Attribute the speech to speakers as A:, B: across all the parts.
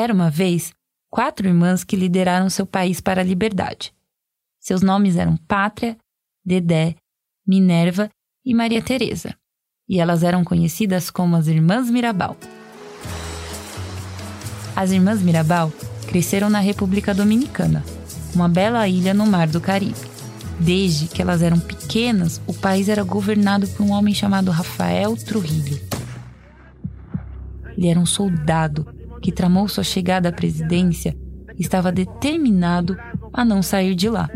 A: Era uma vez quatro irmãs que lideraram seu país para a liberdade. Seus nomes eram Pátria, Dedé, Minerva e Maria Teresa, e elas eram conhecidas como as Irmãs Mirabal. As Irmãs Mirabal cresceram na República Dominicana, uma bela ilha no Mar do Caribe. Desde que elas eram pequenas, o país era governado por um homem chamado Rafael Trujillo. Ele era um soldado que tramou sua chegada à presidência, estava determinado a não sair de lá.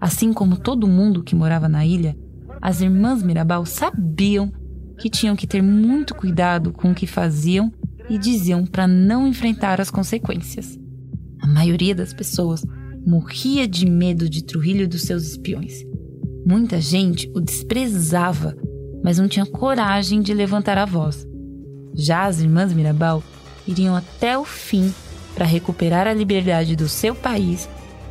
A: Assim como todo mundo que morava na ilha, as irmãs Mirabal sabiam que tinham que ter muito cuidado com o que faziam e diziam para não enfrentar as consequências. A maioria das pessoas morria de medo de Trujillo e dos seus espiões. Muita gente o desprezava, mas não tinha coragem de levantar a voz. Já as irmãs Mirabal iriam até o fim para recuperar a liberdade do seu país,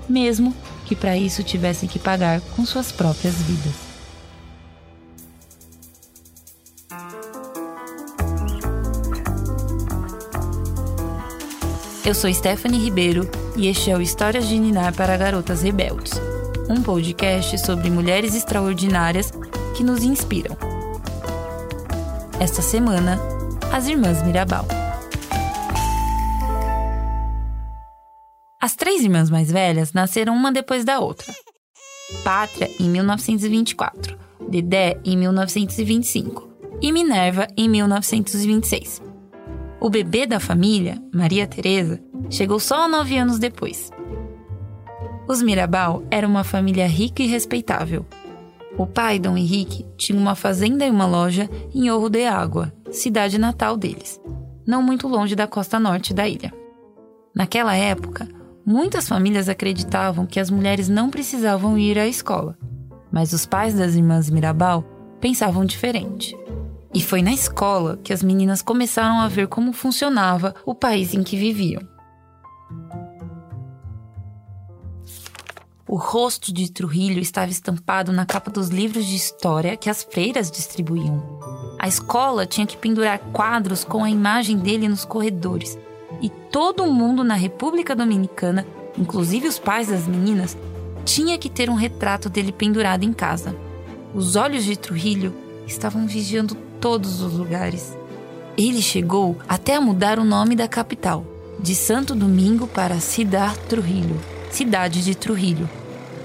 A: mesmo que para isso tivessem que pagar com suas próprias vidas. Eu sou Stephanie Ribeiro e este é o Histórias de Ninar para Garotas Rebeldes, um podcast sobre mulheres extraordinárias que nos inspiram. Esta semana, as Irmãs Mirabal. As três irmãs mais velhas nasceram uma depois da outra. Pátria em 1924, Dedé em 1925 e Minerva em 1926. O bebê da família, Maria Teresa, chegou só nove anos depois. Os Mirabal eram uma família rica e respeitável. O pai, Dom Henrique, tinha uma fazenda e uma loja em Orro de Água, cidade natal deles, não muito longe da costa norte da ilha. Naquela época, Muitas famílias acreditavam que as mulheres não precisavam ir à escola, mas os pais das irmãs Mirabal pensavam diferente. E foi na escola que as meninas começaram a ver como funcionava o país em que viviam. O rosto de Trujillo estava estampado na capa dos livros de história que as freiras distribuíam. A escola tinha que pendurar quadros com a imagem dele nos corredores e todo mundo na República Dominicana, inclusive os pais das meninas, tinha que ter um retrato dele pendurado em casa. Os olhos de Trujillo estavam vigiando todos os lugares. Ele chegou até a mudar o nome da capital, de Santo Domingo para Cidad Trujillo, cidade de Trujillo.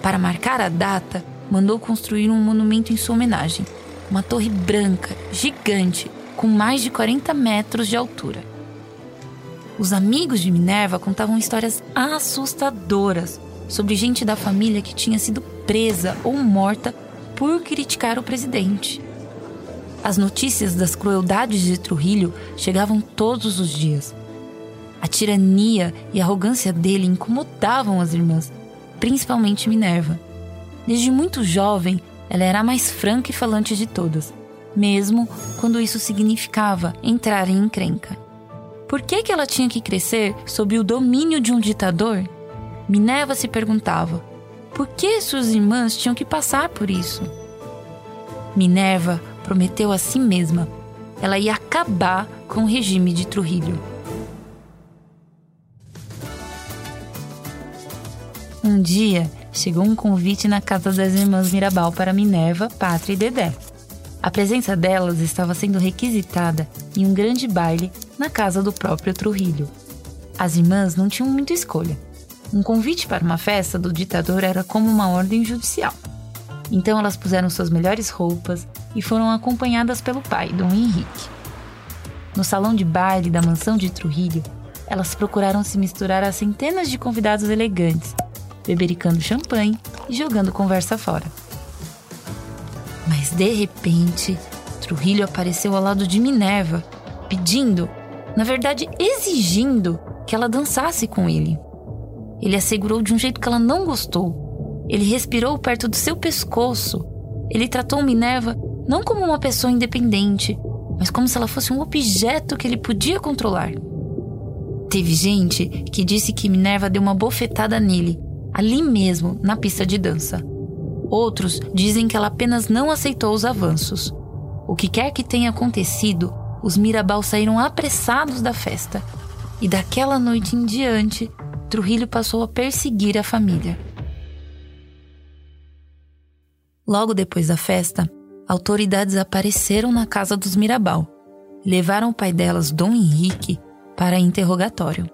A: Para marcar a data, mandou construir um monumento em sua homenagem, uma torre branca, gigante, com mais de 40 metros de altura. Os amigos de Minerva contavam histórias assustadoras sobre gente da família que tinha sido presa ou morta por criticar o presidente. As notícias das crueldades de Trujillo chegavam todos os dias. A tirania e a arrogância dele incomodavam as irmãs, principalmente Minerva. Desde muito jovem, ela era a mais franca e falante de todas, mesmo quando isso significava entrar em encrenca. Por que, que ela tinha que crescer sob o domínio de um ditador? Minerva se perguntava: por que suas irmãs tinham que passar por isso? Minerva prometeu a si mesma: ela ia acabar com o regime de Trujillo. Um dia, chegou um convite na casa das irmãs Mirabal para Minerva, Pátria e Dedé. A presença delas estava sendo requisitada em um grande baile na casa do próprio Trujillo. As irmãs não tinham muita escolha. Um convite para uma festa do ditador era como uma ordem judicial. Então elas puseram suas melhores roupas e foram acompanhadas pelo pai, Dom Henrique. No salão de baile da mansão de Trujillo, elas procuraram se misturar a centenas de convidados elegantes, bebericando champanhe e jogando conversa fora. Mas de repente, Trujillo apareceu ao lado de Minerva, pedindo, na verdade exigindo, que ela dançasse com ele. Ele assegurou de um jeito que ela não gostou. Ele respirou perto do seu pescoço. Ele tratou Minerva não como uma pessoa independente, mas como se ela fosse um objeto que ele podia controlar. Teve gente que disse que Minerva deu uma bofetada nele, ali mesmo, na pista de dança. Outros dizem que ela apenas não aceitou os avanços. O que quer que tenha acontecido, os Mirabal saíram apressados da festa. E daquela noite em diante, Trujillo passou a perseguir a família. Logo depois da festa, autoridades apareceram na casa dos Mirabal. Levaram o pai delas, Dom Henrique, para interrogatório.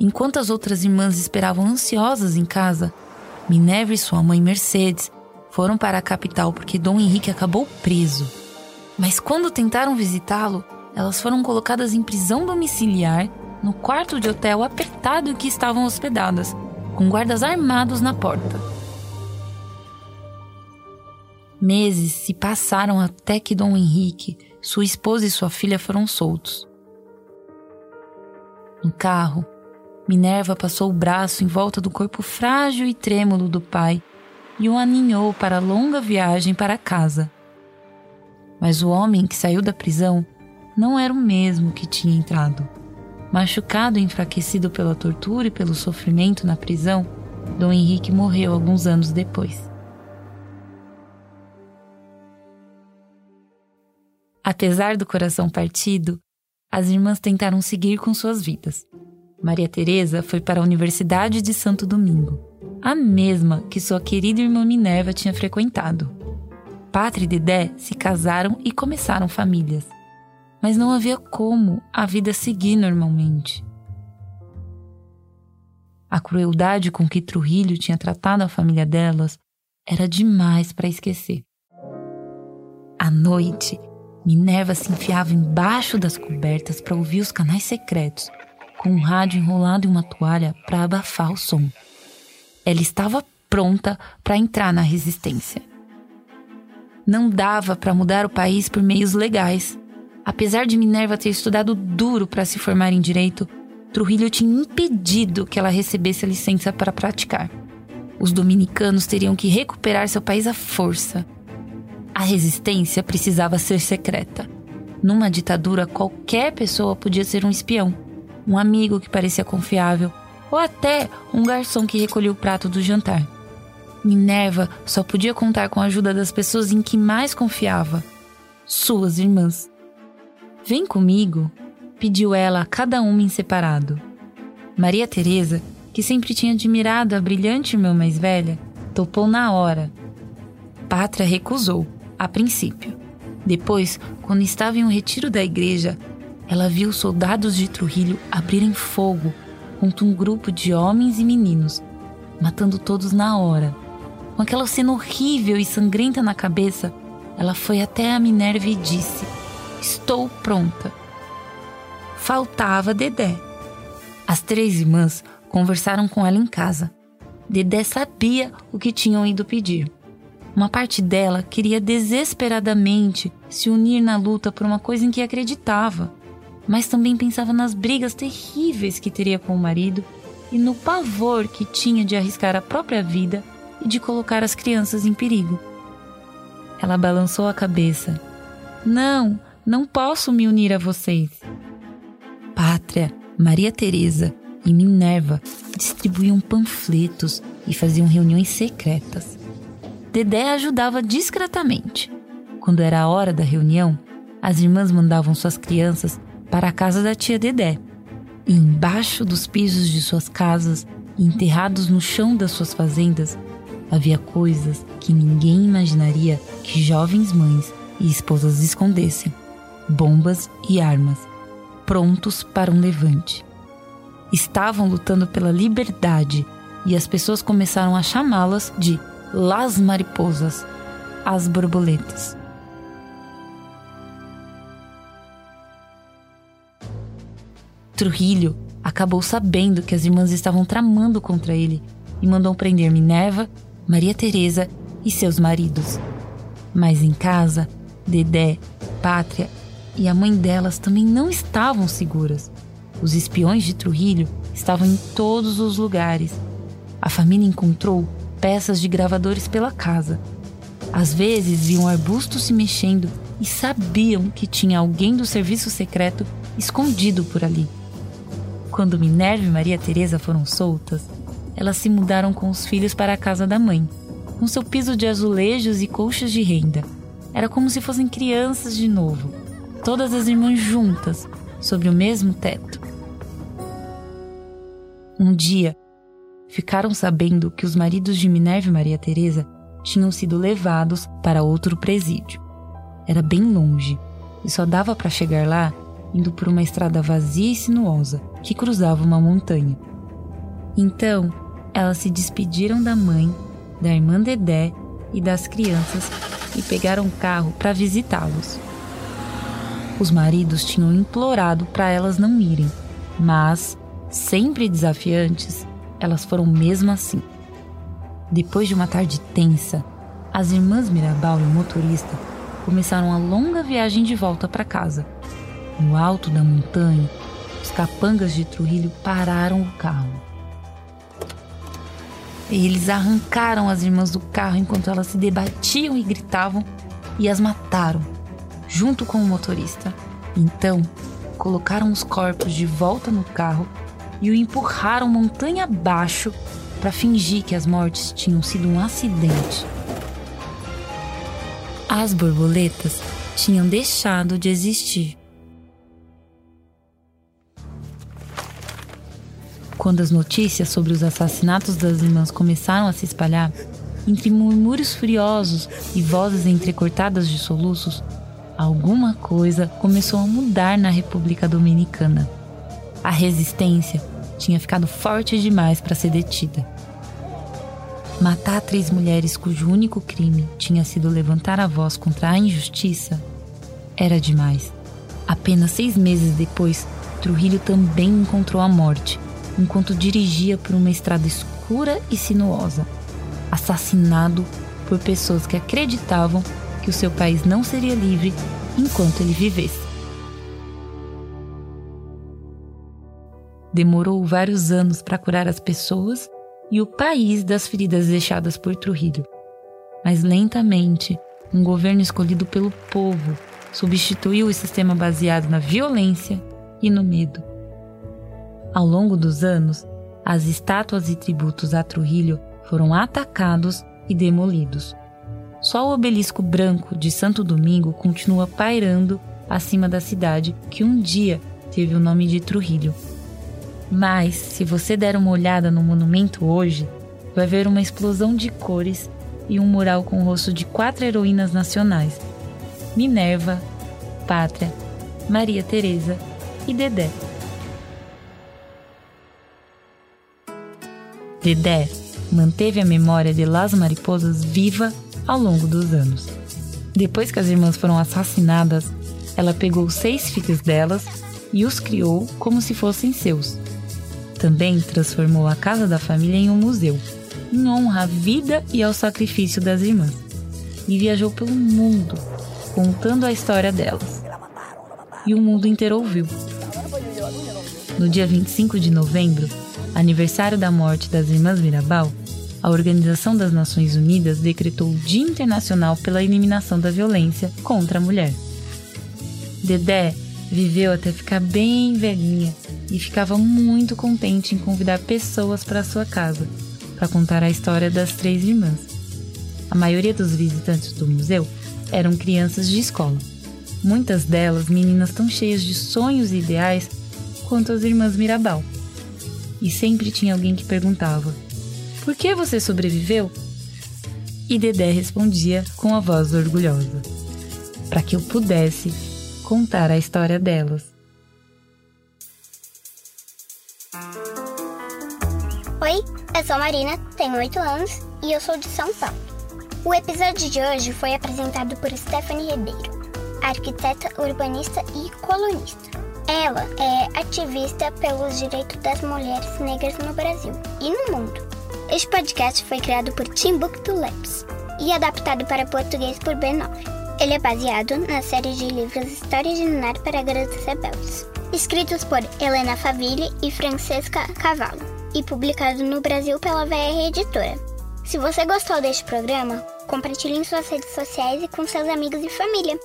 A: Enquanto as outras irmãs esperavam ansiosas em casa, Minerva e sua mãe Mercedes foram para a capital porque Dom Henrique acabou preso. Mas quando tentaram visitá-lo, elas foram colocadas em prisão domiciliar no quarto de hotel apertado em que estavam hospedadas, com guardas armados na porta. Meses se passaram até que Dom Henrique, sua esposa e sua filha foram soltos. No carro, Minerva passou o braço em volta do corpo frágil e trêmulo do pai e o aninhou para a longa viagem para casa. Mas o homem que saiu da prisão não era o mesmo que tinha entrado. Machucado e enfraquecido pela tortura e pelo sofrimento na prisão, Dom Henrique morreu alguns anos depois. Apesar do coração partido, as irmãs tentaram seguir com suas vidas. Maria Teresa foi para a Universidade de Santo Domingo, a mesma que sua querida irmã Minerva tinha frequentado. Pátria e Dedé se casaram e começaram famílias. Mas não havia como a vida seguir normalmente. A crueldade com que Trujillo tinha tratado a família delas era demais para esquecer. À noite, Minerva se enfiava embaixo das cobertas para ouvir os canais secretos, com um rádio enrolado em uma toalha para abafar o som. Ela estava pronta para entrar na resistência. Não dava para mudar o país por meios legais. Apesar de Minerva ter estudado duro para se formar em direito, Trujillo tinha impedido que ela recebesse a licença para praticar. Os dominicanos teriam que recuperar seu país à força. A resistência precisava ser secreta. Numa ditadura, qualquer pessoa podia ser um espião, um amigo que parecia confiável ou até um garçom que recolhia o prato do jantar. Minerva só podia contar com a ajuda das pessoas em que mais confiava, suas irmãs. Vem comigo, pediu ela a cada uma em separado. Maria Teresa, que sempre tinha admirado a brilhante irmã mais velha, topou na hora. Pátria recusou a princípio. Depois, quando estava em um retiro da igreja, ela viu soldados de Trujillo abrirem fogo contra um grupo de homens e meninos, matando todos na hora. Com aquela cena horrível e sangrenta na cabeça, ela foi até a Minerva e disse: Estou pronta. Faltava Dedé. As três irmãs conversaram com ela em casa. Dedé sabia o que tinham ido pedir. Uma parte dela queria desesperadamente se unir na luta por uma coisa em que acreditava, mas também pensava nas brigas terríveis que teria com o marido e no pavor que tinha de arriscar a própria vida e de colocar as crianças em perigo. Ela balançou a cabeça. Não, não posso me unir a vocês. Pátria, Maria Teresa e Minerva distribuíam panfletos e faziam reuniões secretas. Dedé ajudava discretamente. Quando era a hora da reunião, as irmãs mandavam suas crianças para a casa da tia Dedé. E embaixo dos pisos de suas casas, enterrados no chão das suas fazendas, havia coisas que ninguém imaginaria que jovens mães e esposas escondessem bombas e armas, prontos para um levante. Estavam lutando pela liberdade e as pessoas começaram a chamá-las de Las Mariposas, as borboletas. Trujillo acabou sabendo que as irmãs estavam tramando contra ele e mandou prender Minerva, Maria Teresa e seus maridos. Mas em casa, Dedé, Pátria e a mãe delas também não estavam seguras. Os espiões de Trujillo estavam em todos os lugares. A família encontrou peças de gravadores pela casa. Às vezes viam arbustos se mexendo e sabiam que tinha alguém do serviço secreto escondido por ali. Quando Minerva e Maria Teresa foram soltas, elas se mudaram com os filhos para a casa da mãe, com seu piso de azulejos e colchas de renda. Era como se fossem crianças de novo, todas as irmãs juntas, sob o mesmo teto. Um dia, ficaram sabendo que os maridos de Minerva e Maria Teresa tinham sido levados para outro presídio. Era bem longe e só dava para chegar lá indo por uma estrada vazia e sinuosa que cruzava uma montanha. Então, elas se despediram da mãe, da irmã Dedé e das crianças e pegaram um carro para visitá-los. Os maridos tinham implorado para elas não irem, mas, sempre desafiantes, elas foram mesmo assim. Depois de uma tarde tensa, as irmãs Mirabal e o motorista começaram a longa viagem de volta para casa. No alto da montanha, os capangas de Trujillo pararam o carro. Eles arrancaram as irmãs do carro enquanto elas se debatiam e gritavam e as mataram, junto com o motorista. Então, colocaram os corpos de volta no carro e o empurraram montanha abaixo para fingir que as mortes tinham sido um acidente. As borboletas tinham deixado de existir. Quando as notícias sobre os assassinatos das irmãs começaram a se espalhar, entre murmúrios furiosos e vozes entrecortadas de soluços, alguma coisa começou a mudar na República Dominicana. A resistência tinha ficado forte demais para ser detida. Matar três mulheres cujo único crime tinha sido levantar a voz contra a injustiça era demais. Apenas seis meses depois, Trujillo também encontrou a morte enquanto dirigia por uma estrada escura e sinuosa, assassinado por pessoas que acreditavam que o seu país não seria livre enquanto ele vivesse. Demorou vários anos para curar as pessoas e o país das feridas deixadas por Trujillo. Mas lentamente, um governo escolhido pelo povo substituiu o sistema baseado na violência e no medo. Ao longo dos anos, as estátuas e tributos a Trujillo foram atacados e demolidos. Só o obelisco branco de Santo Domingo continua pairando acima da cidade que um dia teve o nome de Trujillo. Mas, se você der uma olhada no monumento hoje, vai ver uma explosão de cores e um mural com o rosto de quatro heroínas nacionais: Minerva, Pátria, Maria Teresa e Dedé. Dedé manteve a memória de Las Mariposas viva ao longo dos anos. Depois que as irmãs foram assassinadas, ela pegou seis filhos delas e os criou como se fossem seus. Também transformou a casa da família em um museu, em honra à vida e ao sacrifício das irmãs. E viajou pelo mundo, contando a história delas. E o mundo inteiro ouviu. No dia 25 de novembro, aniversário da morte das irmãs Mirabal, a Organização das Nações Unidas decretou o Dia Internacional pela Eliminação da Violência contra a Mulher. Dedé viveu até ficar bem velhinha e ficava muito contente em convidar pessoas para sua casa para contar a história das três irmãs. A maioria dos visitantes do museu eram crianças de escola. Muitas delas meninas tão cheias de sonhos e ideais quanto as irmãs Mirabal e sempre tinha alguém que perguntava: Por que você sobreviveu? E Dedé respondia com a voz orgulhosa: para que eu pudesse contar a história delas.
B: Oi, eu sou Marina, tenho 8 anos e eu sou de São Paulo. O episódio de hoje foi apresentado por Stephanie Ribeiro, arquiteta, urbanista e colunista. Ela é ativista pelos direitos das mulheres negras no Brasil e no mundo. Este podcast foi criado por Timbuktu Labs e adaptado para português por B9. Ele é baseado na série de livros Histórias de Ninar para Garotas Rebeldes, escritos por Helena Favilli e Francesca Cavallo, e publicado no Brasil pela VR Editora. Se você gostou deste programa, compartilhe em suas redes sociais e com seus amigos e família.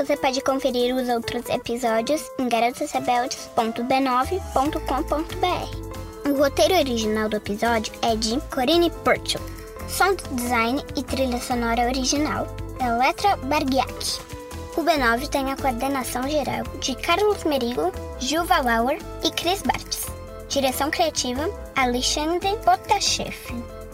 B: Você pode conferir os outros episódios em garotasrebeldes.b9.com.br. O roteiro original do episódio é de Corinne Purcell. Sound design e trilha sonora original, Eletra Bargiak. O B9 tem a coordenação geral de Carlos Merigo, Juva Lauer e Chris Bartes. Direção criativa, Alexandre Potashev.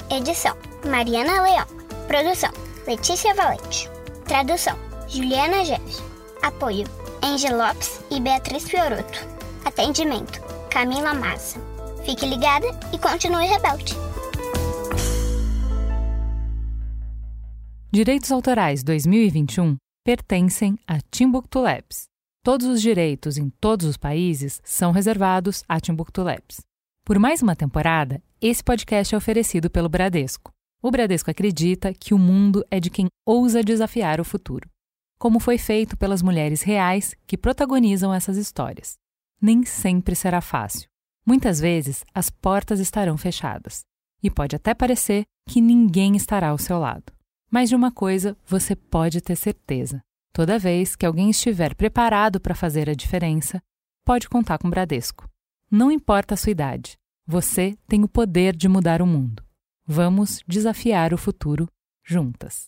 B: Edição, Mariana Leão. Produção, Letícia Valente. Tradução, Juliana Geves. Apoio, Angel Lopes e Beatriz Fioroto. Atendimento, Camila Massa. Fique ligada e continue rebelde.
C: Direitos Autorais 2021 pertencem a Timbuktu Labs. Todos os direitos em todos os países são reservados a Timbuktu Labs. Por mais uma temporada, esse podcast é oferecido pelo Bradesco. O Bradesco acredita que o mundo é de quem ousa desafiar o futuro como foi feito pelas mulheres reais que protagonizam essas histórias. Nem sempre será fácil. Muitas vezes as portas estarão fechadas e pode até parecer que ninguém estará ao seu lado. Mas de uma coisa você pode ter certeza: toda vez que alguém estiver preparado para fazer a diferença, pode contar com o Bradesco. Não importa a sua idade, você tem o poder de mudar o mundo. Vamos desafiar o futuro juntas.